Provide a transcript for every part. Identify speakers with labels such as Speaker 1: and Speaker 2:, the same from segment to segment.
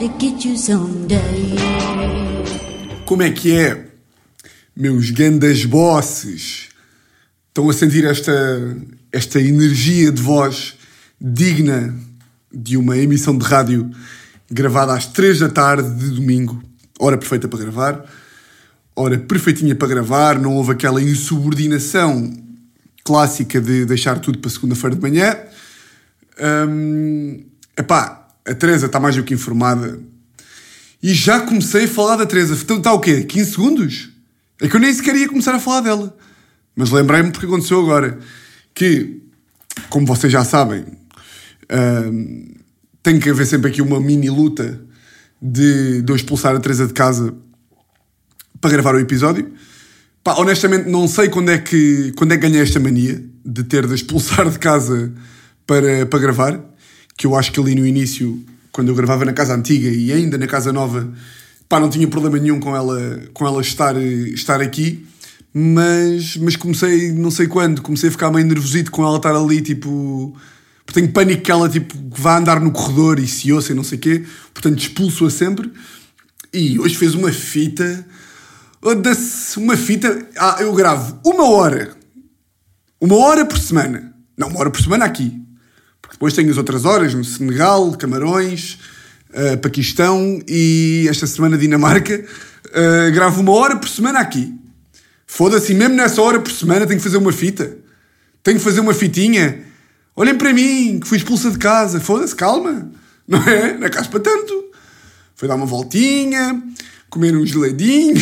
Speaker 1: to get you someday.
Speaker 2: Como é que é, meus grandes bosses? Estão a sentir esta, esta energia de voz digna de uma emissão de rádio gravada às 3 da tarde de domingo, hora perfeita para gravar, hora perfeitinha para gravar, não houve aquela insubordinação clássica de deixar tudo para segunda-feira de manhã. Hum, epá, a Teresa está mais do que informada. E já comecei a falar da Teresa. Então está o quê? 15 segundos? É que eu nem sequer ia começar a falar dela. Mas lembrei-me porque aconteceu agora. Que, como vocês já sabem, hum, tem que haver sempre aqui uma mini luta de, de eu expulsar a Teresa de casa para gravar o episódio. Pá, honestamente, não sei quando é, que, quando é que ganhei esta mania de ter de expulsar de casa para, para gravar. Que eu acho que ali no início, quando eu gravava na casa antiga e ainda na casa nova, pá, não tinha problema nenhum com ela, com ela estar, estar aqui. Mas, mas comecei, não sei quando, comecei a ficar meio nervosito com ela estar ali, tipo. Porque tenho pânico que ela tipo, vá andar no corredor e se ouça e não sei o quê. Portanto, expulso-a sempre. E hoje fez uma fita uma fita. Ah, eu gravo uma hora. Uma hora por semana. Não, uma hora por semana aqui. Depois tenho as outras horas no Senegal, Camarões, uh, Paquistão e esta semana Dinamarca. Uh, gravo uma hora por semana aqui. Foda-se, mesmo nessa hora por semana tenho que fazer uma fita. Tenho que fazer uma fitinha. Olhem para mim, que fui expulsa de casa. Foda-se, calma. Não é? Não é caso para tanto. Foi dar uma voltinha, comer um geladinho.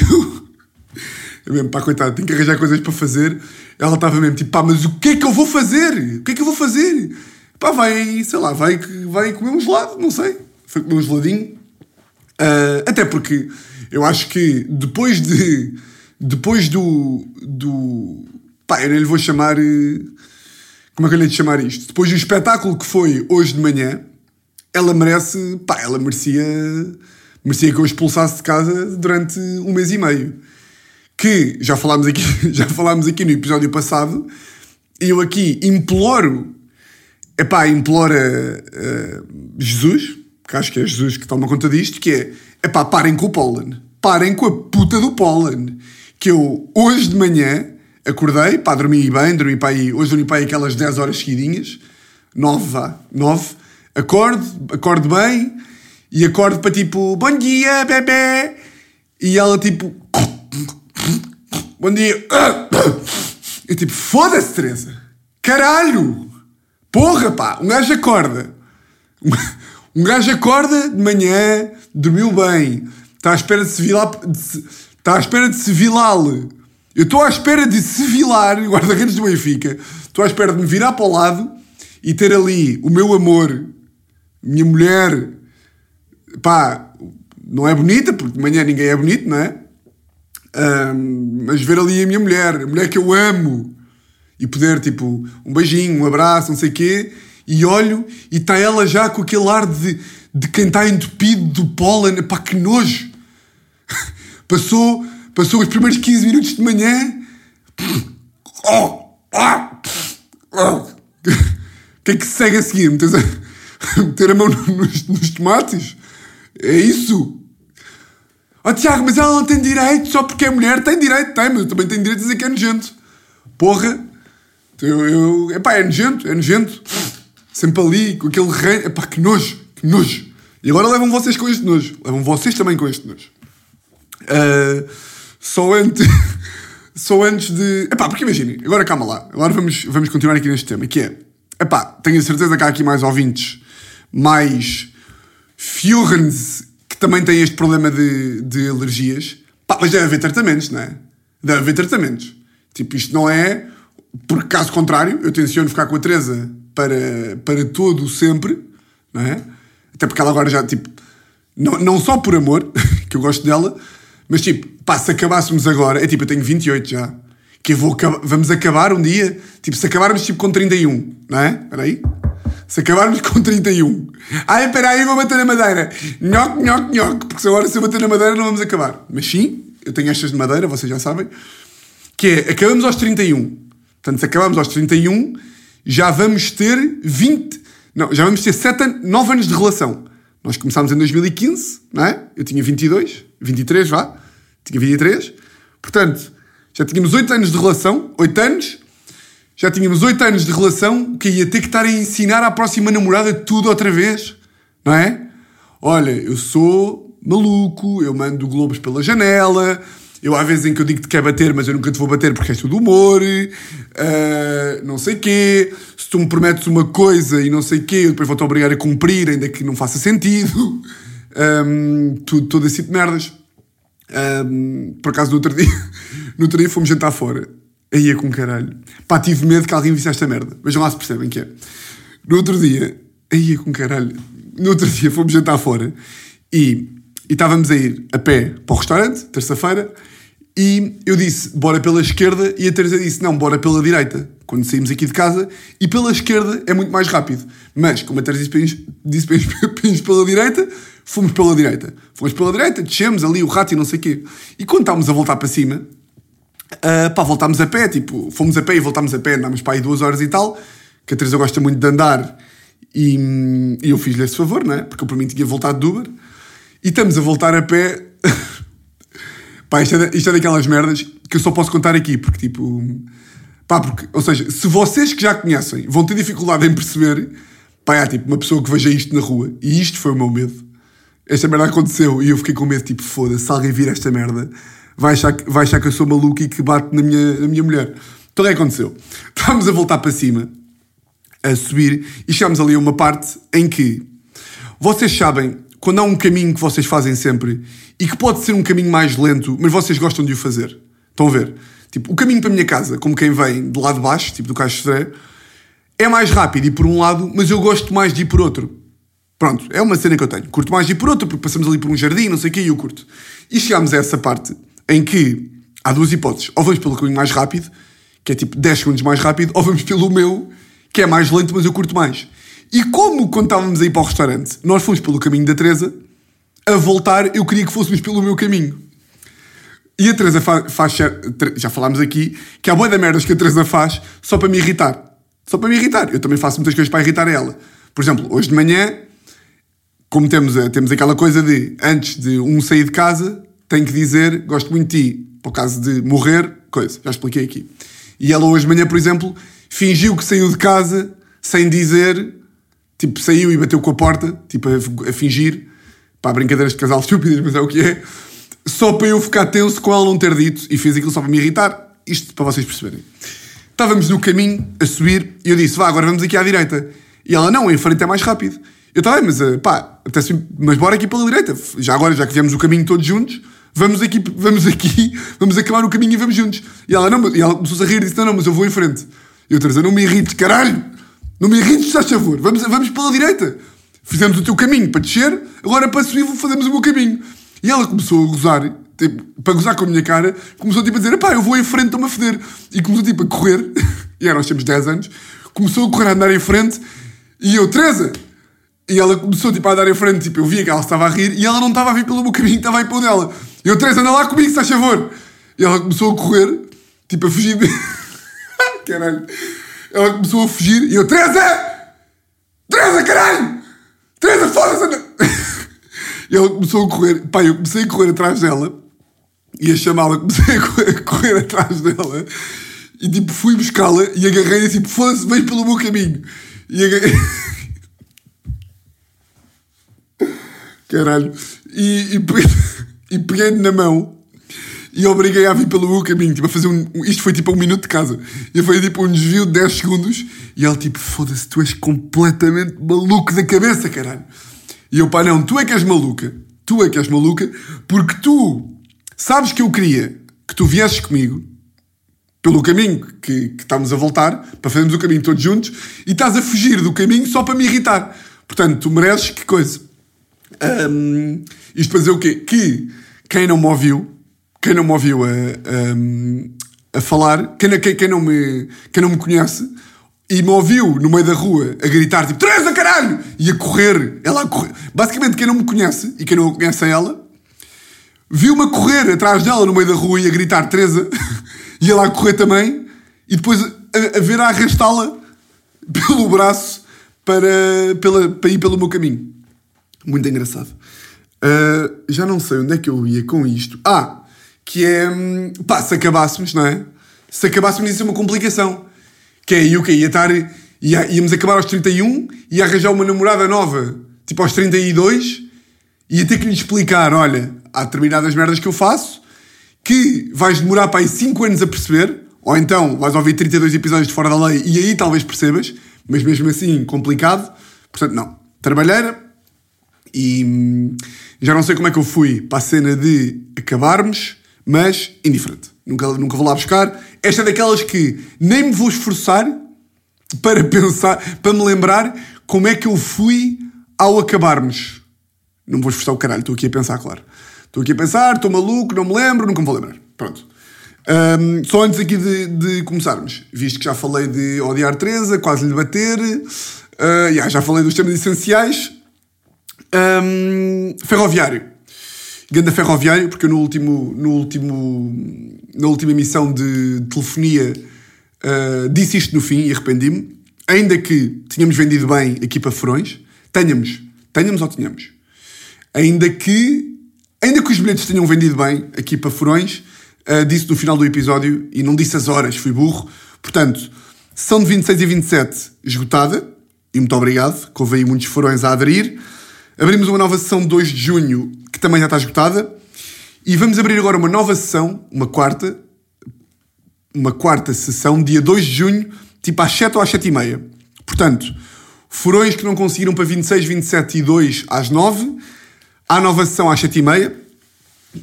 Speaker 2: Eu mesmo, pá, coitado, tenho que arranjar coisas para fazer. Ela estava mesmo tipo, pá, mas o que é que eu vou fazer? O que é que eu vou fazer? Pá, vai, sei lá, vai, vai comer um gelado, não sei. Foi comer um geladinho. Uh, até porque eu acho que depois de. Depois do. do pá, eu nem lhe vou chamar. Como é que eu lhe de chamar isto? Depois do espetáculo que foi hoje de manhã, ela merece. pá, ela merecia. merecia que eu expulsasse de casa durante um mês e meio que já falámos aqui, já falámos aqui no episódio passado, e eu aqui imploro, epá, imploro a, Jesus, que acho que é Jesus que toma conta disto, que é, epá, parem com o pólen, parem com a puta do pólen, que eu hoje de manhã acordei, pá, dormi bem, dormi para aí, hoje dormi para aí aquelas 10 horas seguidinhas, 9 vá, 9, acordo, acordo bem, e acordo para tipo, bom dia, bebê, e ela tipo Bom dia. Eu tipo, foda-se, Teresa. Caralho! Porra, pá! Um gajo acorda. Um gajo acorda de manhã, dormiu bem, está à espera de se vilar. Está à espera de se vilá-lo. Eu estou à espera de se vilar, guarda-redes do Benfica. Estou à espera de me virar para o lado e ter ali o meu amor, minha mulher. Pá, não é bonita, porque de manhã ninguém é bonito, não é? Um, mas ver ali a minha mulher, a mulher que eu amo, e poder, tipo, um beijinho, um abraço, não sei o quê, e olho e está ela já com aquele ar de, de quem está entupido do pólen, pá, que nojo! passou, passou os primeiros 15 minutos de manhã. Oh, ah. O que é que se segue a seguir? Meter a, meter a mão nos, nos tomates? É isso? Oh Tiago, mas ela não tem direito só porque é mulher. Tem direito, tem, mas eu também tenho direito a dizer que é nojento. Porra. Eu, eu, epá, é nojento, é nojento. Sempre ali, com aquele rei. Epá, que nojo, que nojo. E agora levam vocês com este nojo. Levam vocês também com este nojo. Uh, só antes... só antes de... Epá, porque imaginem, agora calma lá. Agora vamos, vamos continuar aqui neste tema, que é... Epá, tenho a certeza que há aqui mais ouvintes mais fiorens também têm este problema de, de alergias. Pá, mas deve haver tratamentos, não é? Deve haver tratamentos. Tipo, isto não é. Por caso contrário, eu tenciono ficar com a Teresa para, para todo o sempre, não é? Até porque ela agora já, tipo. Não, não só por amor, que eu gosto dela, mas tipo, pá, se acabássemos agora. É tipo, eu tenho 28 já. Que eu vou. Vamos acabar um dia. Tipo, se acabarmos tipo com 31, não é? Espera aí. Se acabarmos com 31. Ai, espera aí, vou bater na madeira. Nhoque, nhoque, nhoque. Porque se agora se eu bater na madeira não vamos acabar. Mas sim, eu tenho estas de madeira, vocês já sabem. Que é, acabamos aos 31. Portanto, se acabamos aos 31, já vamos ter 20... Não, já vamos ter 7 anos, 9 anos de relação. Nós começámos em 2015, não é? Eu tinha 22, 23, vá. Tinha 23. Portanto, já tínhamos 8 anos de relação, 8 anos. Já tínhamos 8 anos de relação que ia ter que estar a ensinar à próxima namorada tudo outra vez, não é? Olha, eu sou maluco, eu mando globos pela janela, eu há vezes em que eu digo que te quer bater, mas eu nunca te vou bater porque és tudo humor, uh, não sei quê. Se tu me prometes uma coisa e não sei quê, eu depois vou-te obrigar a cumprir, ainda que não faça sentido. Um, tudo, todo esse tipo de merdas. Um, por acaso, no outro dia, no outro dia fomos jantar fora. Aí é com caralho. Pá, tive medo que alguém visse esta merda. Vejam lá se percebem que é. No outro dia, aí é com caralho. No outro dia fomos jantar fora e e estávamos a ir a pé para o restaurante, terça-feira, e eu disse, bora pela esquerda, e a Teresa disse, não, bora pela direita, quando saímos aqui de casa, e pela esquerda é muito mais rápido. Mas, como a Teresa disse, para pela direita, fomos pela direita. Fomos pela direita, descemos ali o rato e não sei o quê. E quando estávamos a voltar para cima, uh, pá, voltámos a pé, tipo, fomos a pé e voltámos a pé, andámos para aí duas horas e tal, que a Teresa gosta muito de andar, e, e eu fiz-lhe esse favor, não é? Porque eu para mim tinha voltado de Uber. E estamos a voltar a pé. pá, isto é, isto é daquelas merdas que eu só posso contar aqui, porque tipo. Pá, porque, ou seja, se vocês que já conhecem vão ter dificuldade em perceber, pá, é tipo uma pessoa que veja isto na rua. E isto foi o meu medo. Esta merda aconteceu e eu fiquei com medo, tipo, foda-se, se alguém vir esta merda, vai achar, que, vai achar que eu sou maluco e que bate na minha, na minha mulher. Então o que aconteceu? Estávamos a voltar para cima, a subir, e chegámos ali a uma parte em que vocês sabem quando há um caminho que vocês fazem sempre e que pode ser um caminho mais lento, mas vocês gostam de o fazer. Estão a ver? Tipo, o caminho para a minha casa, como quem vem de lado de baixo, tipo do Caixo de é mais rápido ir por um lado, mas eu gosto mais de ir por outro. Pronto, é uma cena que eu tenho. Curto mais de ir por outro, porque passamos ali por um jardim, não sei o quê, e eu curto. E chegámos a essa parte em que há duas hipóteses. Ou vamos pelo caminho mais rápido, que é tipo 10 segundos mais rápido, ou vamos pelo meu, que é mais lento, mas eu curto mais. E como quando estávamos a ir para o restaurante, nós fomos pelo caminho da Teresa, a voltar eu queria que fôssemos pelo meu caminho. E a Teresa faz, faz já falámos aqui, que há boa da merdas que a Teresa faz só para me irritar. Só para me irritar. Eu também faço muitas coisas para irritar ela. Por exemplo, hoje de manhã, como temos, temos aquela coisa de antes de um sair de casa, tem que dizer gosto muito de ti, por caso de morrer, coisa, já expliquei aqui. E ela hoje de manhã, por exemplo, fingiu que saiu de casa sem dizer tipo, saiu e bateu com a porta, tipo, a, a fingir, pá, brincadeiras de casal estúpidas, mas é o que é, só para eu ficar tenso com ela não ter dito, e fez aquilo só para me irritar, isto para vocês perceberem. Estávamos no caminho, a subir, e eu disse, vá, agora vamos aqui à direita. E ela, não, em frente é mais rápido. Eu estava, mas eh, pá, mas bora aqui pela direita. Já agora, já que viemos o caminho todos juntos, vamos aqui, vamos aqui, vamos acabar o caminho e vamos juntos. E ela, não, e ela começou-se a rir e disse, não, não, mas eu vou em frente. E eu, Teresa, não me irrites, caralho! Não me irrites, estás favor. Vamos, vamos pela direita. Fizemos o teu caminho para descer, agora para subir fazemos o meu caminho. E ela começou a gozar, tipo, para gozar com a minha cara, começou tipo a dizer, pá, eu vou em frente, estou-me a foder. E começou tipo a correr, e nós temos 10 anos, começou a correr, a andar em frente, e eu, Teresa! E ela começou tipo a andar em frente, tipo, eu via que ela estava a rir, e ela não estava a vir pelo meu caminho, estava a ir pelo dela. E eu, Teresa, anda lá comigo, se faz favor. E ela começou a correr, tipo, a fugir de... Caralho. Ela começou a fugir e eu, Teresa! Teresa, caralho! Teresa, foda-se! e ela começou a correr. Pá, eu comecei a correr atrás dela e a chamá-la, comecei a correr, a correr atrás dela e tipo fui buscá-la e agarrei assim, foda-se, vem pelo meu caminho. E agarrei. Caralho. E, e, e peguei-lhe na mão e obriguei a vir pelo meu caminho, tipo, a fazer um. Isto foi tipo um minuto de casa. E foi tipo um desvio de 10 segundos. E ele tipo, foda-se, tu és completamente maluco da cabeça, caralho. E eu, pá, não, tu é que és maluca. Tu é que és maluca, porque tu sabes que eu queria que tu viesses comigo pelo caminho que, que estamos a voltar, para fazermos o caminho todos juntos, e estás a fugir do caminho só para me irritar. Portanto, tu mereces que coisa. Um, isto para dizer o quê? Que quem não me ouviu quem não me ouviu a, a, a falar, quem, quem, quem, não me, quem não me conhece, e me ouviu no meio da rua a gritar tipo Teresa, caralho! E a correr, ela a correr. Basicamente, quem não me conhece e quem não conhece a ela, viu-me a correr atrás dela no meio da rua e a gritar Teresa, e ela a correr também, e depois a, a ver a arrastá-la pelo braço para, pela, para ir pelo meu caminho. Muito engraçado. Uh, já não sei onde é que eu ia com isto. Ah, que é. hum, Pá, se acabássemos, não é? Se acabássemos, isso é uma complicação. Que é eu que ia estar. Ia, íamos acabar aos 31 e arranjar uma namorada nova, tipo aos 32, e ia ter que lhe explicar: olha, há determinadas merdas que eu faço que vais demorar para aí 5 anos a perceber, ou então vais ouvir 32 episódios de Fora da Lei e aí talvez percebas, mas mesmo assim complicado. Portanto, não. Trabalheira, e hum, já não sei como é que eu fui para a cena de acabarmos, mas indiferente. Nunca, nunca vou lá buscar. Esta é daquelas que nem me vou esforçar para pensar, para me lembrar como é que eu fui ao acabarmos. Não me vou esforçar o caralho, estou aqui a pensar, claro. Estou aqui a pensar, estou maluco, não me lembro, nunca me vou lembrar. Pronto. Hum, só antes aqui de, de começarmos, visto que já falei de odiar Teresa, quase lhe bater, uh, yeah, já falei dos temas essenciais, Hum, ferroviário. Ganda ferroviário, porque eu no último, no último, na última emissão de telefonia uh, disse isto no fim e arrependi-me. Ainda que tínhamos vendido bem aqui para Furões, tenhamos, tenhamos ou tenhamos. Ainda que, ainda que os bilhetes tenham vendido bem aqui para Furões, uh, disse no final do episódio e não disse as horas, fui burro. Portanto, são de 26 e 27 esgotada, e muito obrigado, aí muitos furões a aderir. Abrimos uma nova sessão de 2 de junho, que também já está esgotada. E vamos abrir agora uma nova sessão, uma quarta, uma quarta sessão, dia 2 de junho, tipo às 7 ou às 7 e meia. Portanto, furões que não conseguiram para 26, 27 e 2 às 9. Há nova sessão às 7 e meia.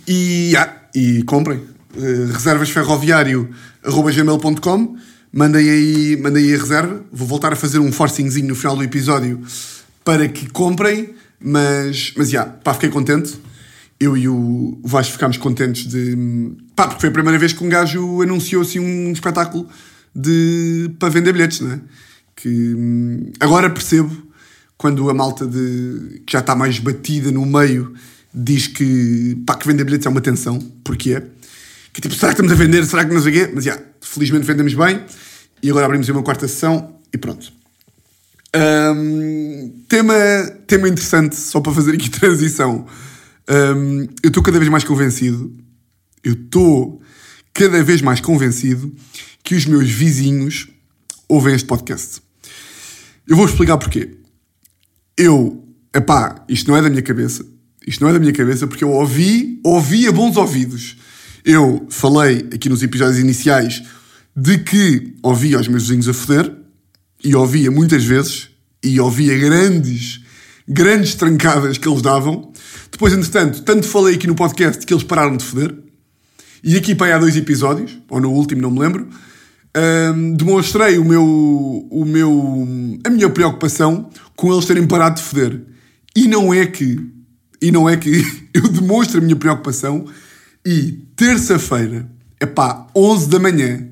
Speaker 2: E, ah, e comprem. Uh, reservasferroviário.gmail.com Mandem aí, mandem aí a reserva. Vou voltar a fazer um forcingzinho no final do episódio para que comprem. Mas, mas, já, pá, fiquei contente. Eu e o Vasco ficámos contentes de... Pá, porque foi a primeira vez que um gajo anunciou, assim, um espetáculo de... para vender bilhetes, não é? Que hum, agora percebo quando a malta de... que já está mais batida no meio diz que, pá, que vender bilhetes é uma tensão. Porque é. Que tipo, será que estamos a vender? Será que não sei o quê? Mas, já, felizmente vendemos bem. E agora abrimos uma quarta sessão e pronto. Um, tema, tema interessante, só para fazer aqui transição. Um, eu estou cada vez mais convencido, eu estou cada vez mais convencido que os meus vizinhos ouvem este podcast. Eu vou explicar porquê. Eu, epá, isto não é da minha cabeça, isto não é da minha cabeça porque eu ouvi, ouvi a bons ouvidos. Eu falei aqui nos episódios iniciais de que ouvia os meus vizinhos a foder, e ouvia muitas vezes, e ouvia grandes, grandes trancadas que eles davam. Depois, entretanto, tanto falei aqui no podcast que eles pararam de foder, e aqui para há dois episódios, ou no último, não me lembro, demonstrei o meu, o meu, a minha preocupação com eles terem parado de foder. E não é que, e não é que eu demonstro a minha preocupação e terça-feira, é pá, 11 da manhã,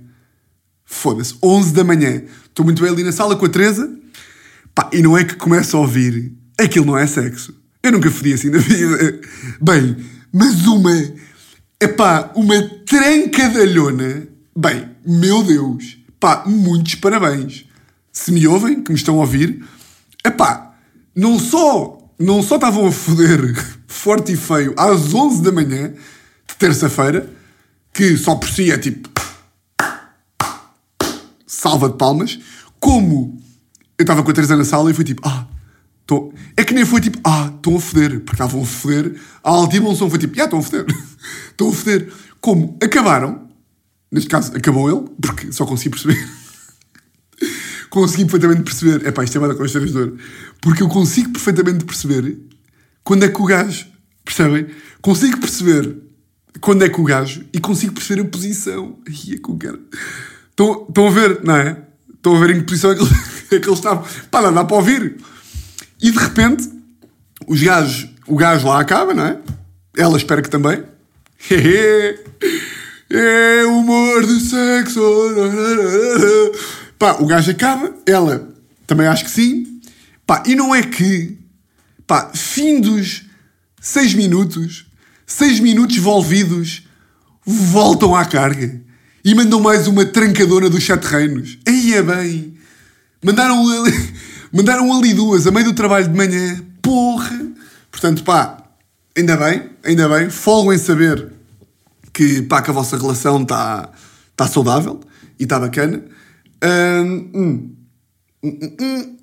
Speaker 2: foda-se, 11 da manhã, estou muito bem ali na sala com a Teresa, pá, e não é que começo a ouvir, aquilo não é sexo. Eu nunca fodi assim na vida. Bem, mas uma, é pá, uma trancadalhona, bem, meu Deus, pá, muitos parabéns. Se me ouvem, que me estão a ouvir, é pá, não só, não só estavam a foder forte e feio às 11 da manhã, de terça-feira, que só por si é tipo salva de palmas, como eu estava com a Teresa na sala e foi tipo, ah, tô... é que nem foi tipo, ah, estão a foder, porque estavam a foder, a Altima som foi tipo, já, estão a foder, estão a foder. Como acabaram, neste caso acabou ele, porque só consegui perceber, consegui perfeitamente perceber, é pá, isto é mais constrangedor, porque eu consigo perfeitamente perceber quando é que o gajo, percebem? Consigo perceber quando é que o gajo e consigo perceber a posição. Ai, é que o cara. Estão, a ver, não é? Estão a ver em que posição é que é que ele estava. Pá, não dá para ouvir. E de repente, os gajos, o gajo lá acaba, não é? Ela espera que também. É humor de sexo. Pá, o gajo acaba, ela também acho que sim. Pá, e não é que, pá, fim dos seis minutos, seis minutos envolvidos, voltam à carga e mandam mais uma trancadona dos sete reinos. Aí é bem. Mandaram ali, mandaram ali duas, a meio do trabalho de manhã. Porra! Portanto, pá, ainda bem, ainda bem. Folgo em saber que, pá, que a vossa relação está tá saudável e está bacana. Hum, hum, hum, hum.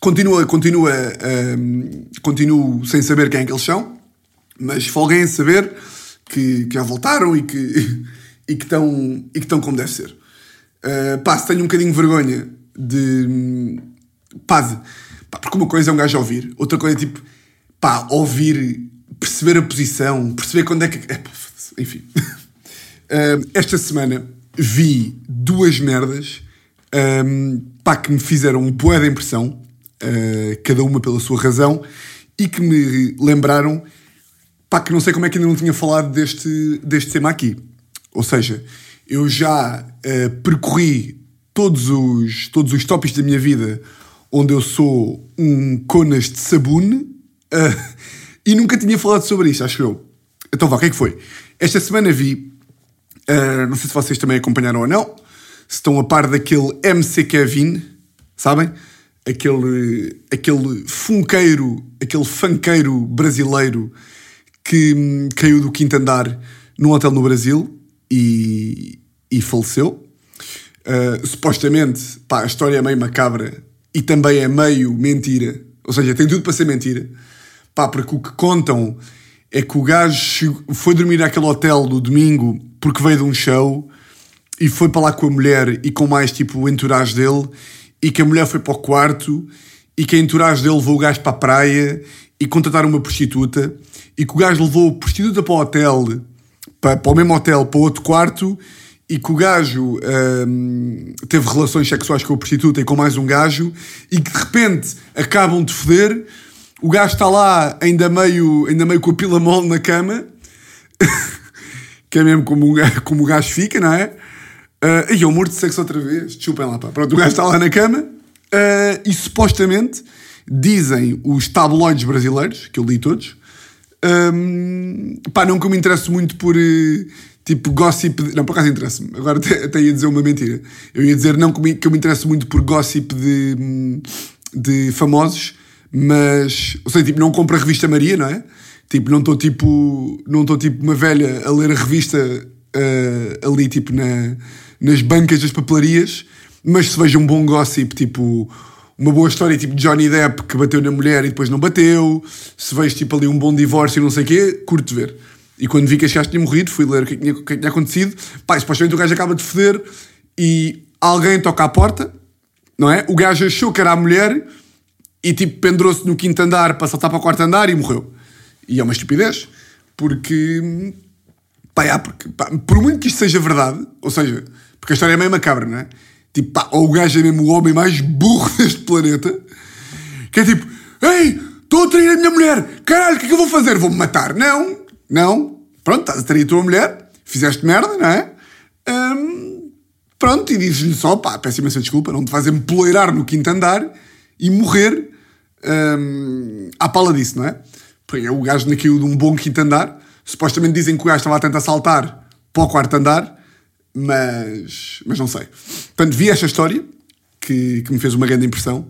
Speaker 2: Continua, continua, continuo sem saber quem é que eles são, mas folguei em saber que, que já voltaram e que, estão e que estão como deve ser. Uh, pá, se tenho um bocadinho de vergonha de. Pá, de, pá, porque uma coisa é um gajo ouvir, outra coisa é tipo, pá, ouvir, perceber a posição, perceber quando é que. É, pá, enfim. Uh, esta semana vi duas merdas um, pá, que me fizeram um boa de impressão, uh, cada uma pela sua razão, e que me lembraram pá, que não sei como é que ainda não tinha falado deste, deste tema aqui. Ou seja, eu já uh, percorri todos os, todos os tópicos da minha vida onde eu sou um conas de sabune uh, e nunca tinha falado sobre isto, acho eu. Então vá, o que é que foi? Esta semana vi, uh, não sei se vocês também acompanharam ou não, se estão a par daquele MC Kevin, sabem? Aquele, aquele funkeiro, aquele funkeiro brasileiro que hum, caiu do quinto andar num hotel no Brasil e, e faleceu. Uh, supostamente, pá, a história é meio macabra e também é meio mentira. Ou seja, tem tudo para ser mentira. Pá, porque o que contam é que o gajo foi dormir naquele hotel no domingo porque veio de um show e foi para lá com a mulher e com mais tipo o entourage dele e que a mulher foi para o quarto e que a entourage dele levou o gajo para a praia e contrataram uma prostituta e que o gajo levou a prostituta para o hotel, para, para o mesmo hotel, para outro quarto e que o gajo hum, teve relações sexuais com a prostituta e com mais um gajo e que de repente acabam de foder, o gajo está lá ainda meio, ainda meio com a pila mole na cama, que é mesmo como, um, como o gajo fica, não é? Uh, e eu morto de sexo outra vez, chupem lá, pá. Pronto, o gajo está lá na cama uh, e supostamente dizem os tabloides brasileiros, que eu li todos, um, pá, não que eu me interesse muito por uh, tipo gossip. De... Não, por acaso interessa-me. Agora até, até, ia dizer uma mentira. Eu ia dizer não que, que eu me interesso muito por gossip de, de famosos, mas. Ou seja, tipo, não compro a revista Maria, não é? Tipo, não estou tipo. Não estou tipo uma velha a ler a revista uh, ali, tipo, na, nas bancas das papelarias, mas se veja um bom gossip, tipo uma boa história tipo Johnny Depp que bateu na mulher e depois não bateu, se vejo tipo ali um bom divórcio e não sei o quê, curto ver. E quando vi que este gajo tinha morrido, fui ler o que tinha, o que tinha acontecido. Pá, supostamente o gajo acaba de foder e alguém toca à porta, não é? O gajo achou que era a mulher e tipo pendurou-se no quinto andar para saltar para o quarto andar e morreu. E é uma estupidez, porque. Pá, é, porque pá, por muito que isto seja verdade, ou seja, porque a história é meio macabra, não é? Tipo, pá, ou o gajo é mesmo o homem mais burro deste planeta, que é tipo, ei, estou a trair a minha mulher, caralho, o que é que eu vou fazer? Vou-me matar? Não, não, pronto, estás a trair a tua mulher, fizeste merda, não é? Hum, pronto, e dizes-lhe só, pá, peço imensa desculpa, não te fazem me poleirar no quinto andar e morrer hum, à pala disso, não é? Porque o gajo caiu de um bom quinto andar, supostamente dizem que o gajo estava a tentar saltar para o quarto andar, mas, mas não sei. Portanto, vi esta história que, que me fez uma grande impressão,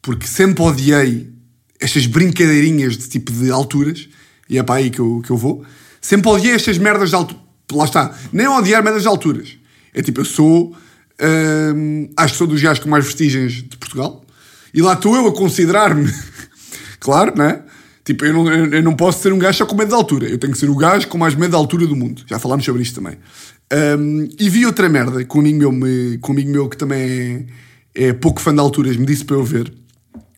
Speaker 2: porque sempre odiei estas brincadeirinhas de tipo de alturas, e é para aí que eu, que eu vou. Sempre odiei estas merdas de alturas. Lá está, nem odiar merdas de alturas. É tipo, eu sou. Hum, acho que sou dos gajos com mais vestígios de Portugal, e lá estou eu a considerar-me, claro, não é? Tipo, eu não, eu não posso ser um gajo só com medo de altura. Eu tenho que ser o gajo com mais medo de altura do mundo. Já falámos sobre isto também. Um, e vi outra merda que um amigo meu, me, com um amigo meu que também é, é, pouco fã de alturas me disse para eu ver.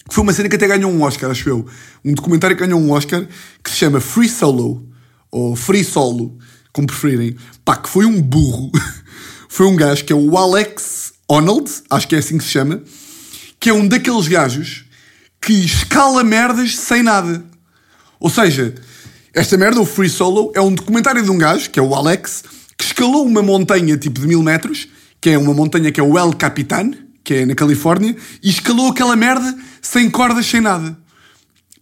Speaker 2: Que foi uma cena que até ganhou um Oscar, acho eu. Um documentário que ganhou um Oscar que se chama Free Solo. Ou Free Solo, como preferirem. Pá, que foi um burro. foi um gajo que é o Alex Honnold, acho que é assim que se chama. Que é um daqueles gajos que escala merdas sem nada. Ou seja, esta merda, o Free Solo, é um documentário de um gajo, que é o Alex, que escalou uma montanha tipo de mil metros, que é uma montanha que é o El Capitan, que é na Califórnia, e escalou aquela merda sem cordas, sem nada.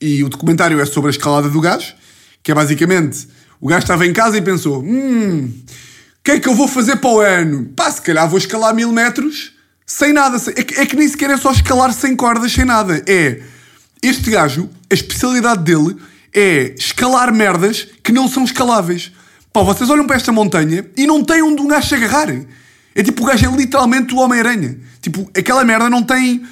Speaker 2: E o documentário é sobre a escalada do gajo, que é basicamente o gajo estava em casa e pensou: hum, o que é que eu vou fazer para o ano? Pá, se calhar vou escalar mil metros sem nada. É que, é que nem sequer é só escalar sem cordas, sem nada. É Este gajo, a especialidade dele é escalar merdas que não são escaláveis. Pá, vocês olham para esta montanha e não tem onde um gajo se agarrar. É tipo, o gajo é literalmente o Homem-Aranha. Tipo, aquela merda não tem.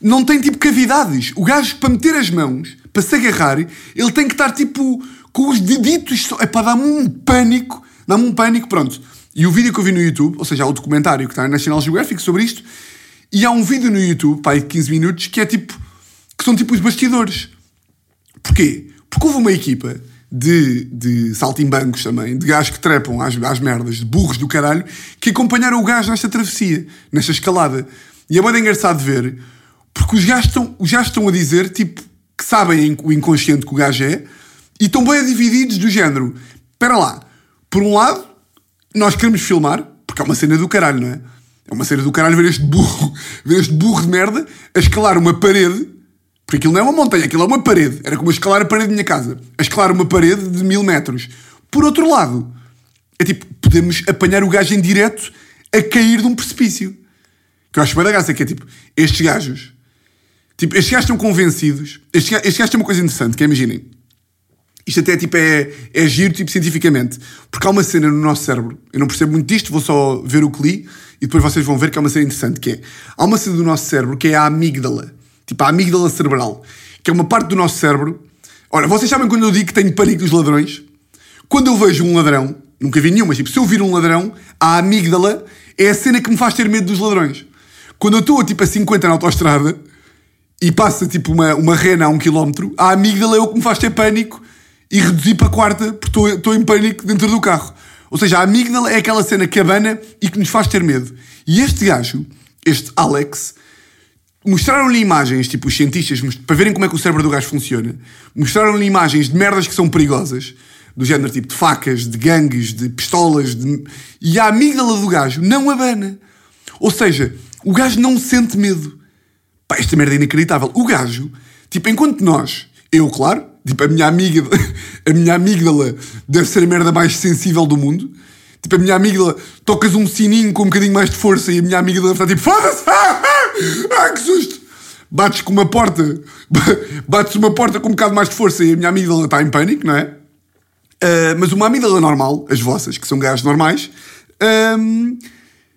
Speaker 2: Não tem tipo cavidades. O gajo, para meter as mãos, para se agarrar, ele tem que estar tipo com os deditos. É para dar-me um pânico. Dá-me um pânico, pronto. E o vídeo que eu vi no YouTube, ou seja, há o documentário que está na National Geographic sobre isto, e há um vídeo no YouTube, pá, de 15 minutos, que é tipo. que são tipo os bastidores. Porquê? Porque houve uma equipa de, de saltimbancos também, de gajos que trepam às, às merdas, de burros do caralho, que acompanharam o gajo nesta travessia, nesta escalada. E é muito engraçado de ver, porque os gajos estão, os gajos estão a dizer, tipo, que sabem o inconsciente que o gajo é, e estão bem divididos do género. Espera lá, por um lado, nós queremos filmar, porque é uma cena do caralho, não é? É uma cena do caralho ver este burro, ver este burro de merda a escalar uma parede porque aquilo não é uma montanha, aquilo é uma parede. Era como escalar a parede da minha casa. A escalar uma parede de mil metros. Por outro lado, é tipo, podemos apanhar o gajo em direto a cair de um precipício. Que eu acho bem da graça, que é tipo, estes gajos, tipo, estes gajos estão convencidos, estes estes gajos têm uma coisa interessante, que é, imaginem, isto até tipo, é, é giro tipo, cientificamente, porque há uma cena no nosso cérebro, eu não percebo muito disto, vou só ver o que li, e depois vocês vão ver que há uma cena interessante, que é, há uma cena do nosso cérebro que é a amígdala, tipo a amígdala cerebral, que é uma parte do nosso cérebro. Ora, vocês sabem quando eu digo que tenho pânico dos ladrões? Quando eu vejo um ladrão, nunca vi nenhum, mas tipo, se eu vir um ladrão, a amígdala é a cena que me faz ter medo dos ladrões. Quando eu estou tipo a 50 na autostrada e passa tipo uma, uma rena a um quilómetro, a amígdala é o que me faz ter pânico e reduzir para a quarta porque estou em pânico dentro do carro. Ou seja, a amígdala é aquela cena que abana e que nos faz ter medo. E este gajo, este Alex, mostraram-lhe imagens, tipo os cientistas, para verem como é que o cérebro do gajo funciona, mostraram-lhe imagens de merdas que são perigosas, do género tipo de facas, de gangues, de pistolas, de... e a amígdala do gajo não abana. Ou seja, o gajo não sente medo. Pá, esta merda é inacreditável. O gajo, tipo, enquanto nós, eu, claro, tipo, a minha amígdala, a minha amígdala deve ser a merda mais sensível do mundo. Tipo, a minha amígdala, tocas um sininho com um bocadinho mais de força e a minha amígdala está tipo, foda-se! Ai, que susto! Bates com uma porta, bates uma porta com um bocado mais de força e a minha amígdala está em pânico, não é? Uh, mas uma amígdala normal, as vossas, que são gajos normais, um,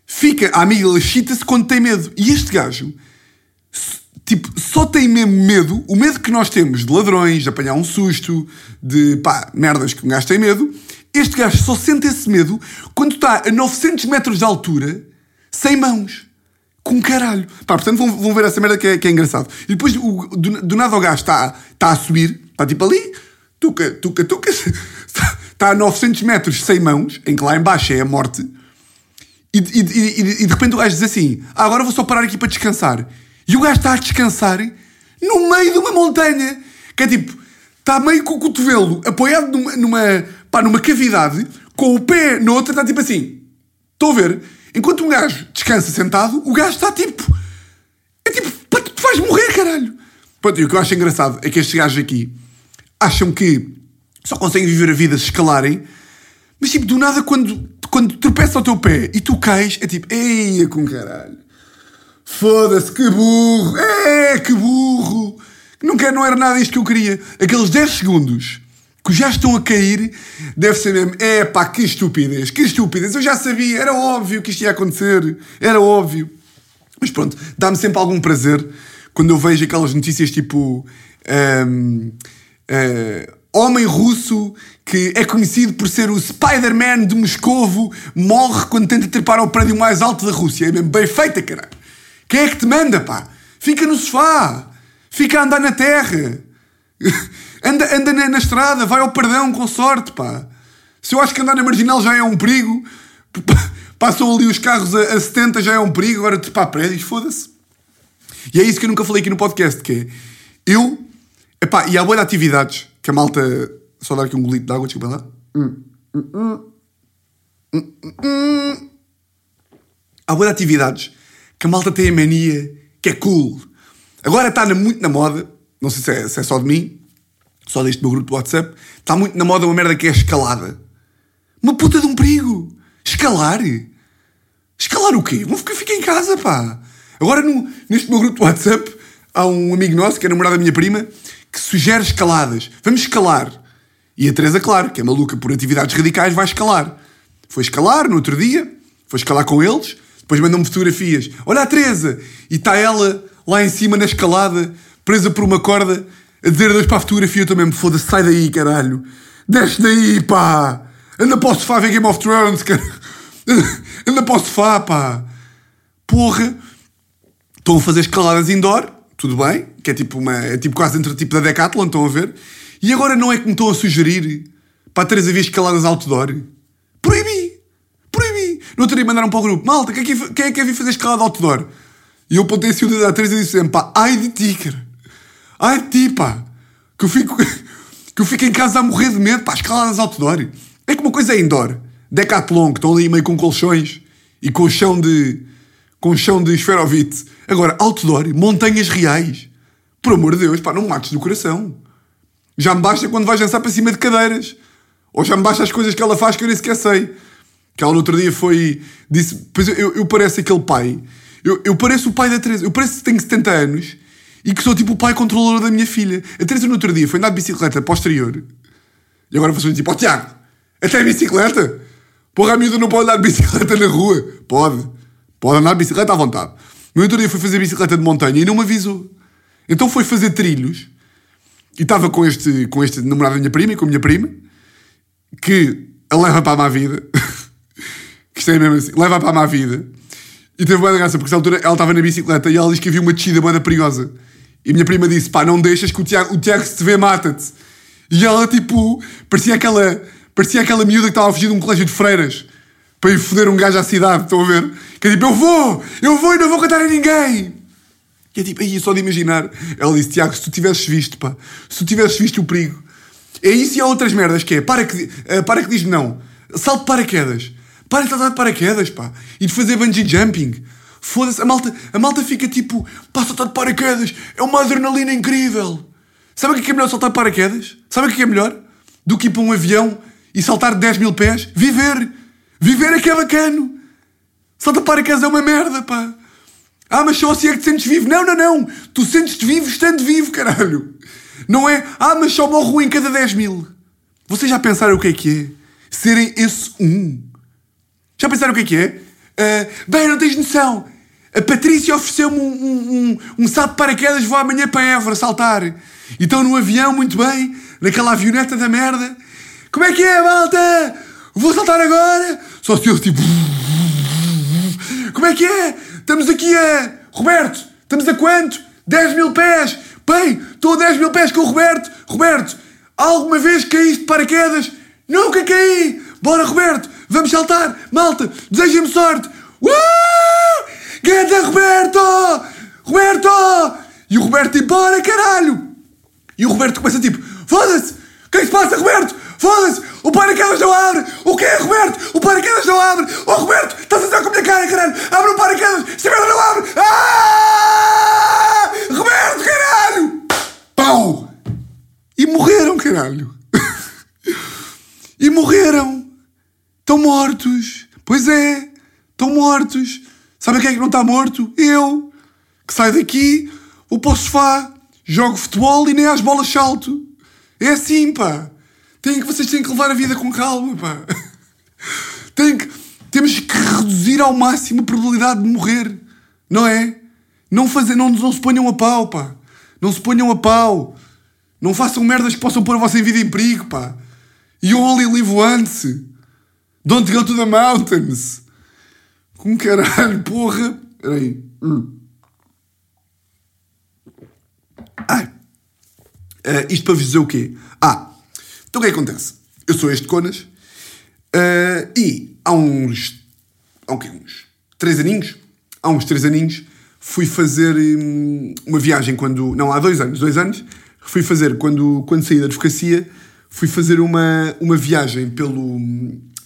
Speaker 2: fica, a amígdala chita-se quando tem medo. E este gajo, tipo, só tem mesmo medo, o medo que nós temos de ladrões, de apanhar um susto, de pá, merdas que um gajo tem medo. Este gajo só sente esse medo quando está a 900 metros de altura, sem mãos com caralho. Pá, portanto vão, vão ver essa merda que é, que é engraçado. E depois o, do, do, nada o gajo está tá a subir, está tipo ali, tuca, tuca, tuca, está a 900 metros sem mãos, em que lá embaixo é a morte. E, e, e, e, de repente o gajo diz assim: ah, agora vou só parar aqui para descansar. E o gajo está a descansar no meio de uma montanha. Que é tipo, está meio com o cotovelo apoiado numa, numa, pá, numa cavidade, com o pé na outra, está tipo assim. Estou a ver? Enquanto um gajo descansa sentado, o gajo está tipo. É tipo, tu vais morrer, caralho. Pronto, e o que eu acho engraçado é que estes gajos aqui acham que só conseguem viver a vida se escalarem, mas tipo, do nada, quando, quando tropeça ao teu pé e tu cais, é tipo, eia com caralho. Foda-se, que burro! É, que burro! Não, quero, não era nada isto que eu queria. Aqueles 10 segundos que já estão a cair, deve ser mesmo, é pá, que estupidez, que estupidez, eu já sabia, era óbvio que isto ia acontecer, era óbvio. Mas pronto, dá-me sempre algum prazer quando eu vejo aquelas notícias tipo. Um, uh, eh, homem russo que é conhecido por ser o Spider-Man de Moscovo morre quando tenta trepar ao prédio mais alto da Rússia. É mesmo bem feita, caralho. Quem é que te manda, pá? Fica no sofá. Fica a andar na terra. Anda, anda na, na, estrada, vai ao perdão com sorte, pá. Se eu acho que andar na marginal já é um perigo, passam ali os carros a, a 70 já é um perigo, agora para prédios, foda-se. E é isso que eu nunca falei aqui no podcast, que é eu, epá, e há boa de atividades que a malta. Só dar aqui um golito de água, desculpa lá. Hum, hum, hum, há boa de atividades que a malta tem a mania que é cool. Agora está muito na moda, não sei se é, se é só de mim, só deste meu grupo de WhatsApp, está muito na moda uma merda que é escalada. Uma puta de um perigo. Escalar? Escalar o quê? Vão ficar, ficar em casa, pá. Agora, no, neste meu grupo de WhatsApp, há um amigo nosso, que é namorado da minha prima, que sugere escaladas. Vamos escalar. E a Teresa, claro, que é maluca por atividades radicais, vai escalar. Foi escalar no outro dia, foi escalar com eles, depois mandam-me fotografias. Olha a Teresa! E está ela lá em cima na escalada, presa por uma corda, a dizer adeus para a fotografia. Eu também me foda, sai daí, caralho! Desce daí, pá! Anda para o sofá ver Game of Thrones, cara! Anda para o sofá, pá! Porra! Estão a fazer escaladas indoor, tudo bem, que é tipo, uma, é tipo quase entre tipo da Decathlon, estão a ver? E agora não é que me estão a sugerir para a Teresa ver escaladas outdoor? Proibi! Proibi! No outro dia mandaram para o grupo, malta, quem é que, quem é quer vir fazer escalada outdoor? E eu apontei assim o dedo à Teresa e disse sempre, pá, ai de ti, cara! De ti, pá! Que eu fico, que eu fico em casa a morrer de medo, pá, escaladas outdoor. É que uma coisa é indoor, Decathlon, que estão ali meio com colchões e com chão de com chão de esferovite. Agora, outdoor, montanhas reais. Por amor de Deus, pá, não mates do coração. Já me basta quando vais dançar para cima de cadeiras. Ou já me basta as coisas que ela faz que eu nem sequer sei. Que ela no outro dia foi. Disse. Pois eu, eu, eu pareço aquele pai. Eu, eu pareço o pai da Teresa. Eu pareço que tenho 70 anos e que sou tipo o pai controlador da minha filha. A Teresa no outro dia foi andar de bicicleta para o exterior. E agora foi tipo: Ó oh, Tiago, até bicicleta? Porra, a miúda não pode andar de bicicleta na rua. Pode. Pode andar de bicicleta à vontade. No outro dia foi fazer bicicleta de montanha e não me avisou. Então foi fazer trilhos e estava com este, com este namorado da minha prima e com a minha prima que a leva para a má vida. que isto é mesmo assim, leva para a má vida. E teve boa graça, porque nessa altura ela estava na bicicleta e ela disse que havia uma descida boa perigosa. E a minha prima disse: pá, não deixas que o Tiago, o Tiago se te vê, mata-te. E ela, tipo, parecia aquela, parecia aquela miúda que estava a fugir de um colégio de freiras para ir foder um gajo à cidade, estão a ver? Que é tipo, eu vou, eu vou e não vou cantar a ninguém. E é tipo, aí só de imaginar. Ela disse, Tiago, se tu tivesses visto, pá, se tu tivesses visto o perigo. É isso e há outras merdas que é, para que, uh, para que diz não. Salto de paraquedas. Para de saltar de paraquedas, pá. E de fazer bungee jumping. Foda-se, a malta, a malta fica tipo, pá, saltar de paraquedas. É uma adrenalina incrível. Sabe o que é melhor saltar de paraquedas? Sabe o que é melhor? Do que ir para um avião e saltar 10 mil pés? Viver. Viver é que é bacano. Salta paraquedas é uma merda, pá. Ah, mas só assim é que te sentes vivo. Não, não, não. Tu sentes-te vivo estando vivo, caralho. Não é, ah, mas só morro em cada 10 mil. Vocês já pensaram o que é que é? Serem esse um. Já pensaram o que é que é? Uh, bem, não tens noção. A Patrícia ofereceu-me um, um, um, um salto de paraquedas, vou amanhã para Évora saltar. E estão no avião, muito bem, naquela avioneta da merda. Como é que é, malta? Vou saltar agora? Só se eu tipo. Como é que é? Estamos aqui a. Roberto, estamos a quanto? 10 mil pés! Bem, estou a 10 mil pés com o Roberto! Roberto, alguma vez caíste de paraquedas? Nunca caí! Bora, Roberto, vamos saltar! Malta, desejem-me sorte! Uh! Ganda Roberto! Roberto! E o Roberto tipo, bora caralho! E o Roberto começa tipo, foda-se! O que é que se passa, Roberto? Foda-se! O paraquedas não abre! O que é, Roberto? O paraquedas não abre! Oh, Roberto! Estás a dar com a minha cara, caralho! Abre o paraquedas! Esta merda não abre! Ah! Roberto, caralho! Pau! E morreram, caralho! e morreram! Estão mortos! Pois é! Estão mortos! Sabe quem é que não está morto? Eu! Que saio daqui, vou para o sofá, jogo futebol e nem às bolas salto! É assim, pá! Tem que, vocês têm que levar a vida com calma, pá. Tem que, temos que reduzir ao máximo a probabilidade de morrer, não é? Não, fazer, não, não se ponham a pau, pá. Não se ponham a pau. Não façam merdas que possam pôr a vossa vida em perigo, pá. You only live once. Don't go to the mountains. Com caralho, porra. Peraí. Hum. Ai. Uh, isto para vos dizer o quê? Ah, então o que é que acontece? Eu sou este Conas uh, e há uns. Há quê? Uns três aninhos? Há uns três aninhos fui fazer um, uma viagem quando. Não, há dois anos. Dois anos fui fazer, quando, quando saí da advocacia, fui fazer uma, uma viagem pelo,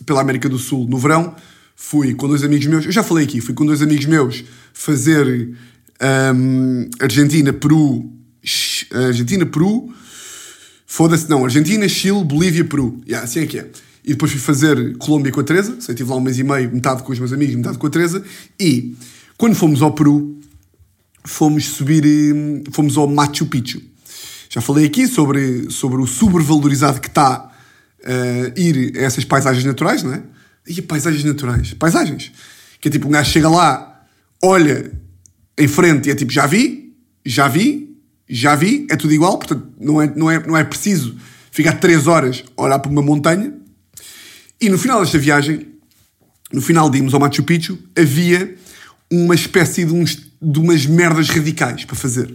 Speaker 2: pela América do Sul no verão. Fui com dois amigos meus, eu já falei aqui, fui com dois amigos meus fazer um, Argentina, Peru, Argentina, Peru, Foda-se, não. Argentina, Chile, Bolívia, Peru. Yeah, assim é que é. E depois fui fazer Colômbia com a Teresa. Sei, estive lá um mês e meio, metade com os meus amigos, metade com a Teresa. E quando fomos ao Peru, fomos subir, hum, fomos ao Machu Picchu. Já falei aqui sobre, sobre o sobrevalorizado que está uh, ir a essas paisagens naturais, não é? E paisagens naturais, paisagens. Que é tipo, um gajo chega lá, olha em frente e é tipo, já vi, já vi, já vi, é tudo igual, portanto não é, não é, não é preciso ficar três horas a olhar para uma montanha. E no final desta viagem, no final de irmos ao Machu Picchu, havia uma espécie de, uns, de umas merdas radicais para fazer.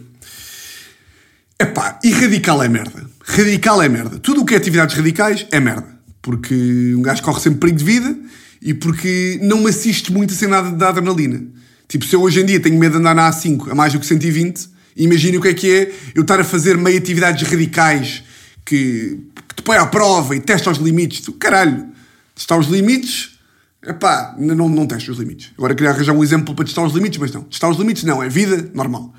Speaker 2: Epá, e radical é merda. Radical é merda. Tudo o que é atividades radicais é merda. Porque um gajo corre sempre perigo de vida e porque não me assiste muito a ser nada de adrenalina. Tipo, se eu hoje em dia tenho medo de andar na A5 a mais do que 120, imagine o que é que é eu estar a fazer meio atividades radicais que, que te põe à prova e testa os limites. Caralho, testar os limites, epá, não, não testa os limites. Agora queria arranjar um exemplo para testar os limites, mas não. Testar os limites não, é vida normal.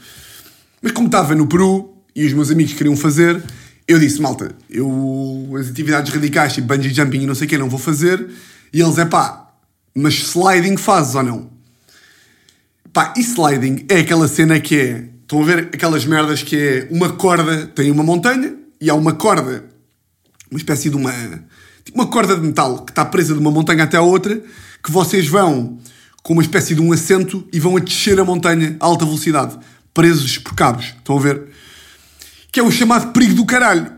Speaker 2: Mas como estava no Peru e os meus amigos queriam fazer, eu disse, malta, eu as atividades radicais, tipo bungee jumping e não sei o que, não vou fazer. E eles, é pá, mas sliding fazes ou não? Pá, e sliding é aquela cena que é. Estão a ver aquelas merdas que é uma corda, tem uma montanha e há uma corda, uma espécie de uma. Tipo uma corda de metal que está presa de uma montanha até a outra, que vocês vão com uma espécie de um assento e vão a descer a montanha a alta velocidade, presos por cabos. Estão a ver? Que é o chamado perigo do caralho,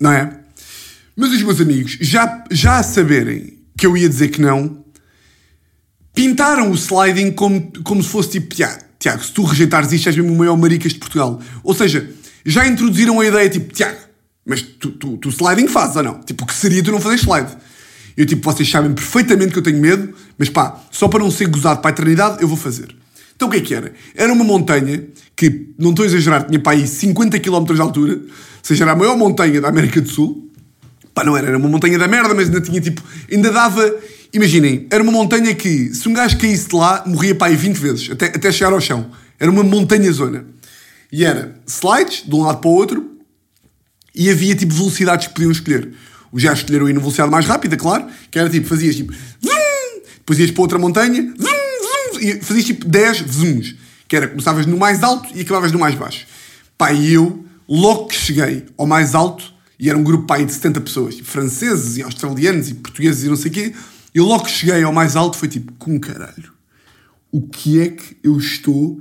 Speaker 2: não é? Mas os meus amigos, já, já a saberem que eu ia dizer que não, pintaram o sliding como, como se fosse tipo, Tiago, Tiago, se tu rejeitares isto, és mesmo o maior maricas de Portugal. Ou seja, já introduziram a ideia tipo, Tiago, mas tu, tu, tu sliding fazes ou não? Tipo, o que seria tu não fazer slide? Eu tipo, vocês sabem perfeitamente que eu tenho medo, mas pá, só para não ser gozado para a eternidade, eu vou fazer. Então o que é que era? Era uma montanha que, não estou a exagerar, tinha para aí 50 km de altura, ou seja, era a maior montanha da América do Sul. Pá, não era, era uma montanha da merda, mas ainda tinha tipo, ainda dava. Imaginem, era uma montanha que, se um gajo caísse de lá, morria para aí 20 vezes, até, até chegar ao chão. Era uma montanha zona. E era slides, de um lado para o outro, e havia tipo velocidades que podiam escolher. Os gajos escolheram ir na velocidade mais rápida, claro, que era tipo, fazias tipo, depois ias para outra montanha, e fazias tipo 10 zooms, que era, começavas no mais alto e acabavas no mais baixo. Pá, e eu, logo que cheguei ao mais alto, e era um grupo pá, de 70 pessoas, tipo, franceses e australianos e portugueses e não sei o quê, eu logo que cheguei ao mais alto foi tipo, com caralho, o que é que eu estou...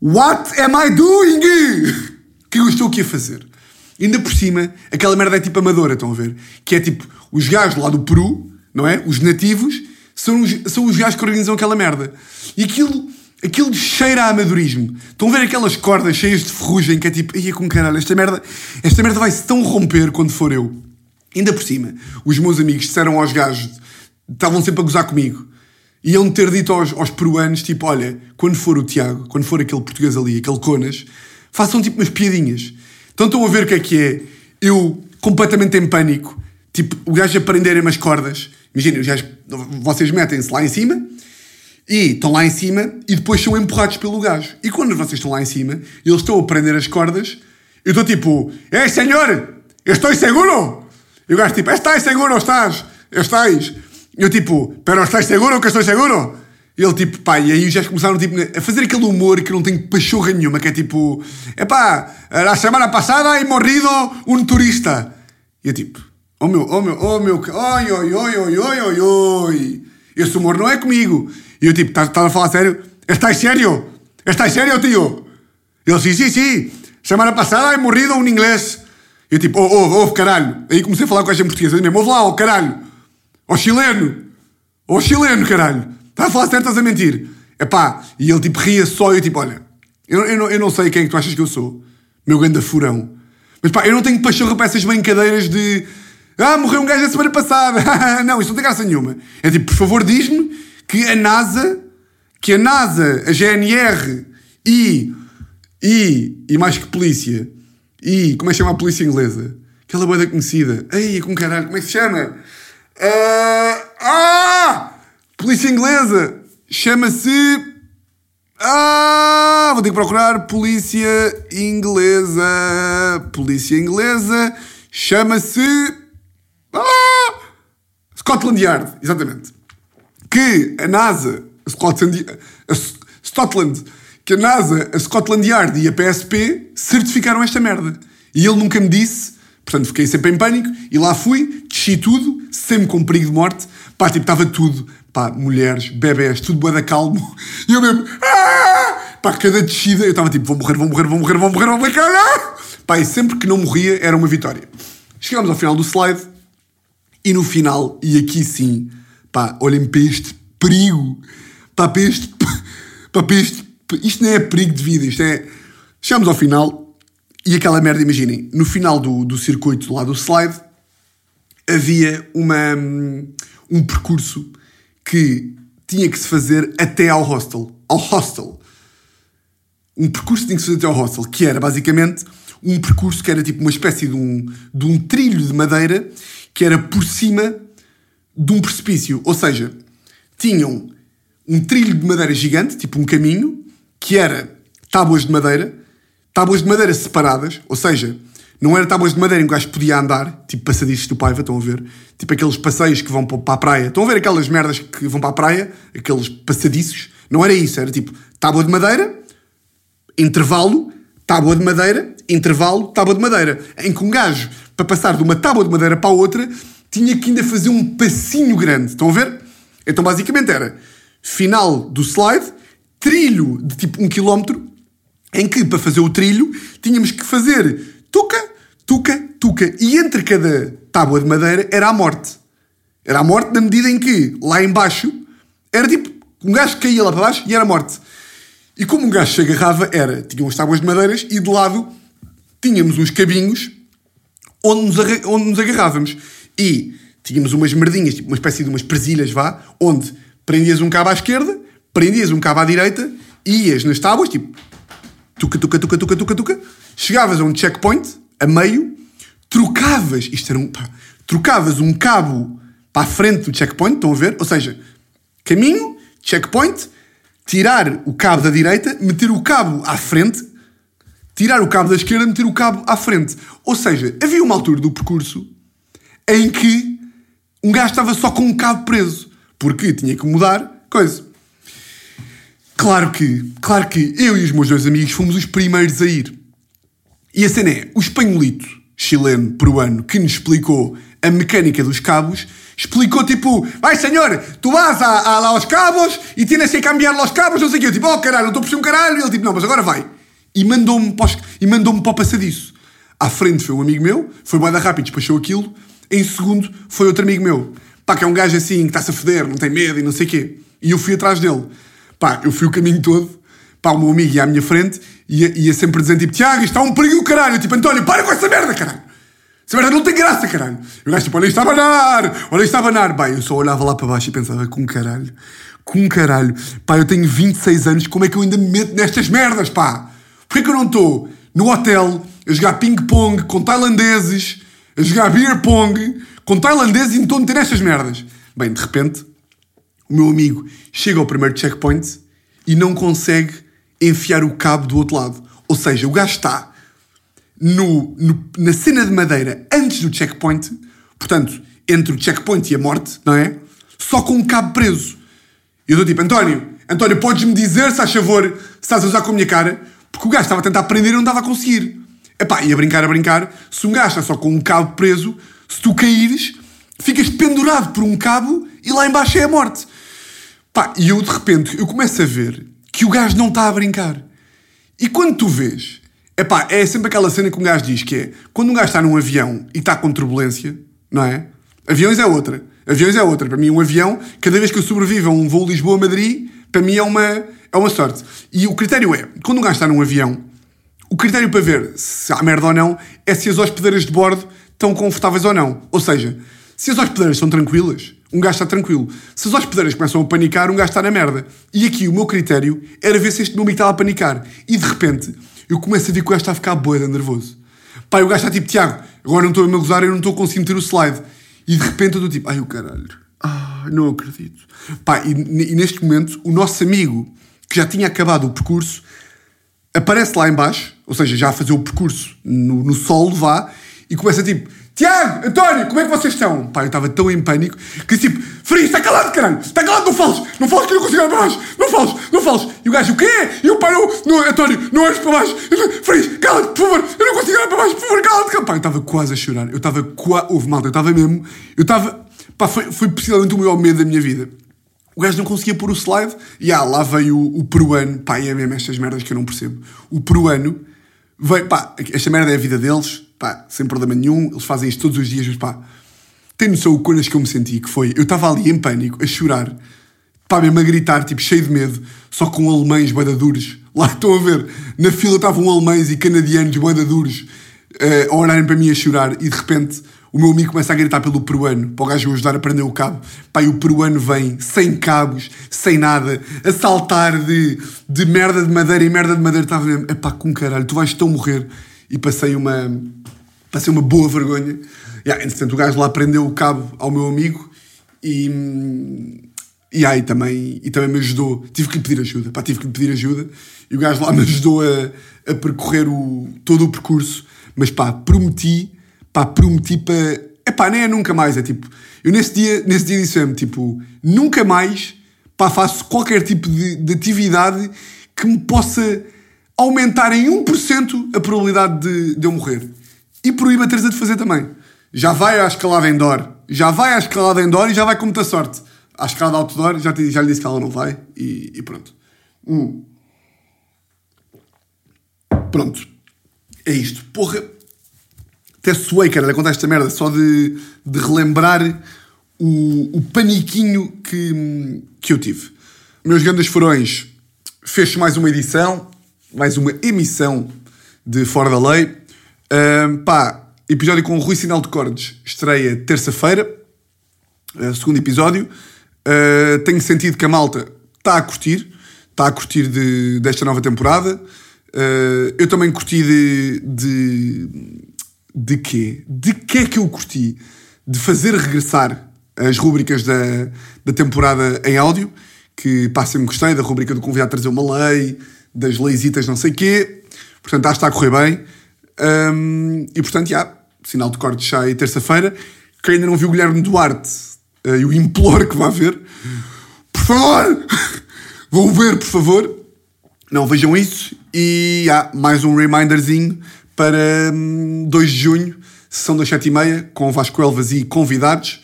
Speaker 2: What am I doing? O que eu estou aqui a fazer? Ainda por cima, aquela merda é tipo amadora, estão a ver? Que é tipo, os gajos lá do Peru, não é? Os nativos, são os, são os gajos que organizam aquela merda. E aquilo, aquilo cheira a amadorismo. Estão a ver aquelas cordas cheias de ferrugem que é tipo, ia com caralho, esta merda, esta merda vai-se tão romper quando for eu. Ainda por cima, os meus amigos disseram aos gajos, estavam sempre a gozar comigo, iam ter dito aos, aos peruanos, tipo, olha, quando for o Tiago, quando for aquele português ali, aquele Conas, façam tipo umas piadinhas. Então estão a ver o que é que é? Eu, completamente em pânico, tipo, o gajo a prenderem umas cordas. Imaginem, gajos, vocês metem-se lá em cima e estão lá em cima e depois são empurrados pelo gajo. E quando vocês estão lá em cima e eles estão a prender as cordas, eu estou tipo, Ei, senhor, eu estou seguro? E o gajo tipo, estás seguro, estás? Estás? E eu tipo, pero estás seguro que estou seguro? E ele tipo, pá, e aí gajos começaram tipo, a fazer aquele humor que não tem pachorra nenhuma, que é tipo, epá, a semana passada he morrido um turista. E eu tipo, oh meu, oh meu, oh meu, oi, oi, oi, oi, oi, oi, oi. Esse humor não é comigo. E eu tipo, estás a falar sério? Estás sério? Estás sério, tio? Ele, sim, sim, sim. Semana passada he morrido um inglês. Eu tipo, oh, oh, oh, caralho. Aí comecei a falar com a gente portuguesa. Mesmo, ouve lá, oh, caralho. Oh, chileno. Oh, chileno, caralho. Estás a falar certo, estás a mentir. Epá, e ele tipo ria só e eu tipo, olha, eu, eu, não, eu não sei quem é que tu achas que eu sou. Meu ganda furão. Mas pá, eu não tenho pachorra para essas brincadeiras de... Ah, morreu um gajo a semana passada. não, isso não tem graça nenhuma. É tipo, por favor, diz-me que a NASA, que a NASA, a GNR e... E, e mais que polícia, e como é que chama a polícia inglesa? Aquela boeda conhecida. Ei, com caralho, como é que se chama? Uh, ah! Polícia inglesa chama-se. Ah! Vou ter que procurar. Polícia inglesa. Polícia inglesa chama-se. Ah! Scotland Yard, exatamente. Que a NASA, a Scotland, a Scotland que a NASA, a Scotland Yard e a PSP certificaram esta merda. E ele nunca me disse, portanto fiquei sempre em pânico, e lá fui, desci tudo, sempre com perigo de morte. Pá, tipo, estava tudo. Pá, mulheres, bebés, tudo boa da calmo. E eu mesmo, ah! pá, cada descida, eu estava tipo, vou morrer, vou morrer, vou morrer, vou morrer, vou morrer, caralho! Pá, e sempre que não morria era uma vitória. Chegámos ao final do slide, e no final, e aqui sim, pá, olhem para este perigo, pá, para este, pá, para este, isto não é perigo de vida, isto é. Chegámos ao final, e aquela merda, imaginem, no final do, do circuito lá do slide, havia uma, um percurso que tinha que se fazer até ao hostel. Ao hostel. Um percurso que tinha que se fazer até ao hostel, que era basicamente um percurso que era tipo uma espécie de um, de um trilho de madeira que era por cima de um precipício. Ou seja, tinham um trilho de madeira gigante, tipo um caminho, que era tábuas de madeira, tábuas de madeira separadas, ou seja, não era tábuas de madeira em que o gajo podia andar, tipo passadiços do Paiva, estão a ver? Tipo aqueles passeios que vão para a praia. Estão a ver aquelas merdas que vão para a praia? Aqueles passadiços? Não era isso, era tipo tábua de madeira, intervalo, tábua de madeira, intervalo, tábua de madeira. Em que um gajo, para passar de uma tábua de madeira para a outra, tinha que ainda fazer um passinho grande. Estão a ver? Então basicamente era final do slide, trilho de tipo um quilómetro, em que para fazer o trilho tínhamos que fazer tuca, tuca, tuca. E entre cada tábua de madeira era a morte. Era a morte na medida em que lá embaixo era tipo um gajo caía lá para baixo e era morte. E como um gajo se agarrava, era, tinham as tábuas de madeiras e de lado tínhamos uns cabinhos onde nos, onde nos agarrávamos. E tínhamos umas merdinhas, tipo uma espécie de umas presilhas, vá, onde prendias um cabo à esquerda, prendias um cabo à direita, ias nas tábuas, tipo, tuca, tuca, tuca, tuca, tuca, tuca, chegavas a um checkpoint, a meio, trocavas, isto era um, pá, trocavas um cabo para a frente do checkpoint, estão a ver? Ou seja, caminho, checkpoint, tirar o cabo da direita, meter o cabo à frente, tirar o cabo da esquerda, meter o cabo à frente. Ou seja, havia uma altura do percurso em que um gajo estava só com um cabo preso, porque tinha que mudar coisa. Claro que, claro que eu e os meus dois amigos fomos os primeiros a ir. E a cena é, o espanholito chileno peruano que nos explicou a mecânica dos cabos, explicou tipo, vai senhor, tu vas a, a, aos cabos e tienes que cambiar os cabos, não sei o quê. Eu tipo, oh caralho, estou a perceber um caralho. E ele tipo, não, mas agora vai. E mandou-me para, e mandou-me para o passadiço. À frente foi um amigo meu, foi mais rápido, despachou aquilo. Em segundo foi outro amigo meu. Pá, que é um gajo assim, que está-se a foder, não tem medo e não sei o quê. E eu fui atrás dele. Pá, eu fui o caminho todo. Pá, o meu amigo ia à minha frente e ia, ia sempre dizendo tipo, Tiago, isto está um perigo caralho. Eu, tipo, António, para com essa merda, caralho. Essa merda não tem graça, caralho. E o gajo tipo, olha a abanar, olha isto a abanar. Bem, eu só olhava lá para baixo e pensava, com caralho, com caralho. Pá, eu tenho 26 anos, como é que eu ainda me meto nestas merdas, pá? Porquê que eu não estou no hotel a jogar ping-pong com tailandeses, a jogar beer pong com tailandeses e não estou a meter nestas merdas? Bem, de repente, o meu amigo chega ao primeiro checkpoint e não consegue enfiar o cabo do outro lado. Ou seja, o gajo está no, no- na cena de madeira antes do checkpoint, portanto, entre o checkpoint e a morte, não é? Só com um cabo preso. E eu dou tipo, António, António, podes-me dizer, se faz favor, se estás a usar com a minha cara? Porque o gajo estava a tentar prender e não estava a conseguir. Epá, e a brincar, a brincar, se um gajo está só com um cabo preso, se tu caíres, ficas pendurado por um cabo e lá embaixo é a morte. Pá, e eu de repente, eu começo a ver que o gajo não está a brincar. E quando tu vês, epá, é sempre aquela cena que um gajo diz que é, quando um gajo está num avião e está com turbulência, não é? Aviões é outra. Aviões é outra. Para mim, um avião, cada vez que eu sobrevivo a um voo Lisboa-Madrid, para mim é uma, é uma sorte. E o critério é, quando um gajo está num avião, o critério para ver se há merda ou não é se as hospedeiras de bordo estão confortáveis ou não. Ou seja, se as hospedeiras são tranquilas, um gajo está tranquilo. Se as hospedeiras começam a panicar, um gajo está na merda. E aqui o meu critério era ver se este meu amigo estava a panicar. E de repente, eu começo a ver que o gajo está a ficar boeda nervoso. Pá, o gajo está tipo, Tiago, agora não estou a me gozar, eu não estou a conseguir meter o slide. E de repente eu estou tipo, ai o caralho, ah, não acredito. Pá, e, e neste momento, o nosso amigo, que já tinha acabado o percurso, aparece lá em baixo, ou seja, já a fazer o percurso no, no solo, vá, e começa tipo, Tiago, António, como é que vocês estão? Pá, eu estava tão em pânico que tipo, Frio, está calado, caralho, está calado, não fales, não fales que eu não consigo olhar para baixo, não fales, não fales. E o gajo, o quê? E o pai, não, não António, não olhes para baixo, Frio, cala-te, por favor, eu não consigo olhar para baixo, por favor, cala-te. Pá, eu estava quase a chorar, eu estava quase, houve malta, eu estava mesmo, eu estava, pá, foi, foi possivelmente o maior medo da minha vida. O gajo não conseguia pôr o slide, e ah, lá veio o, o peruano, pá, é mesmo estas merdas que eu não percebo. O peruano veio, pá, esta merda é a vida deles, pá, sem problema nenhum, eles fazem isto todos os dias, mas pá, tem noção o conas que eu me senti, que foi, eu estava ali em pânico, a chorar, pá, mesmo a gritar, tipo, cheio de medo, só com alemães badaduros. Lá estão a ver, na fila estavam alemães e canadianos badaduros uh, a olharem para mim a chorar e de repente o meu amigo começa a gritar pelo peruano, para o gajo ajudar a prender o cabo. Pá, e o peruano vem sem cabos, sem nada, a saltar de, de merda de madeira e merda de madeira. Estava mesmo, epá, com caralho, tu vais tão morrer. E passei uma, passei uma boa vergonha. Yeah, entretanto, o gajo lá prendeu o cabo ao meu amigo e, e aí também, e também me ajudou. Tive que lhe pedir ajuda, pá, tive que lhe pedir ajuda. E o gajo lá me ajudou a, a percorrer o, todo o percurso. Mas pá, prometi pá, prometi para. É pá, nem é nunca mais. É tipo, eu nesse dia, nesse dia disse-me, tipo, nunca mais, pá, faço qualquer tipo de, de atividade que me possa aumentar em 1% a probabilidade de, de eu morrer. E proíbo a Teresa de fazer também. Já vai à escalada indoor, já vai à escalada indoor e já vai com muita sorte. À escalada outdoor, já, te, já lhe disse que ela não vai e, e pronto. Hum. Pronto. É isto. Porra, até suei, cara, contar esta merda, só de, de relembrar o, o paniquinho que, que eu tive. Meus grandes furões, fez mais uma edição, mais uma emissão de Fora da Lei. Uh, pá, episódio com o Rui Sinal de Cordes, estreia terça-feira, uh, segundo episódio. Uh, tenho sentido que a malta está a curtir, está a curtir de, desta nova temporada. Uh, eu também curti de, de de quê? De que é que eu curti? De fazer regressar as rúbricas da, da temporada em áudio, que pá, sempre gostei, da rubrica do convidado trazer uma lei, das leisitas não sei quê. Portanto, acho que está a correr bem. Um, e portanto, já, sinal de corte já aí terça-feira. Quem ainda não viu o Guilherme Duarte, eu imploro que vá ver. Por favor! Vão ver, por favor. Não vejam isso. E há mais um reminderzinho para 2 hum, de junho, sessão das 7h30, com Vasco Elvas e convidados.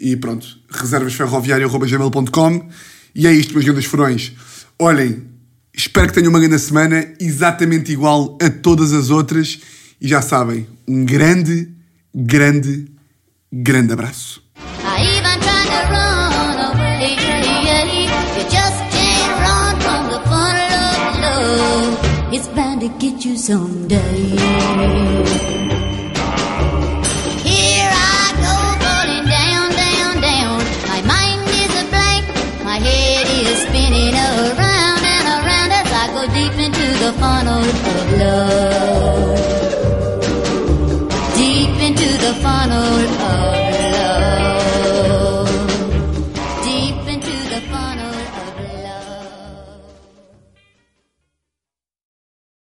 Speaker 2: E pronto, reservasferroviária.gmail.com E é isto, meus grandes furões. Olhem, espero que tenham uma grande semana, exatamente igual a todas as outras. E já sabem, um grande, grande, grande abraço. to get you someday. funnel of love.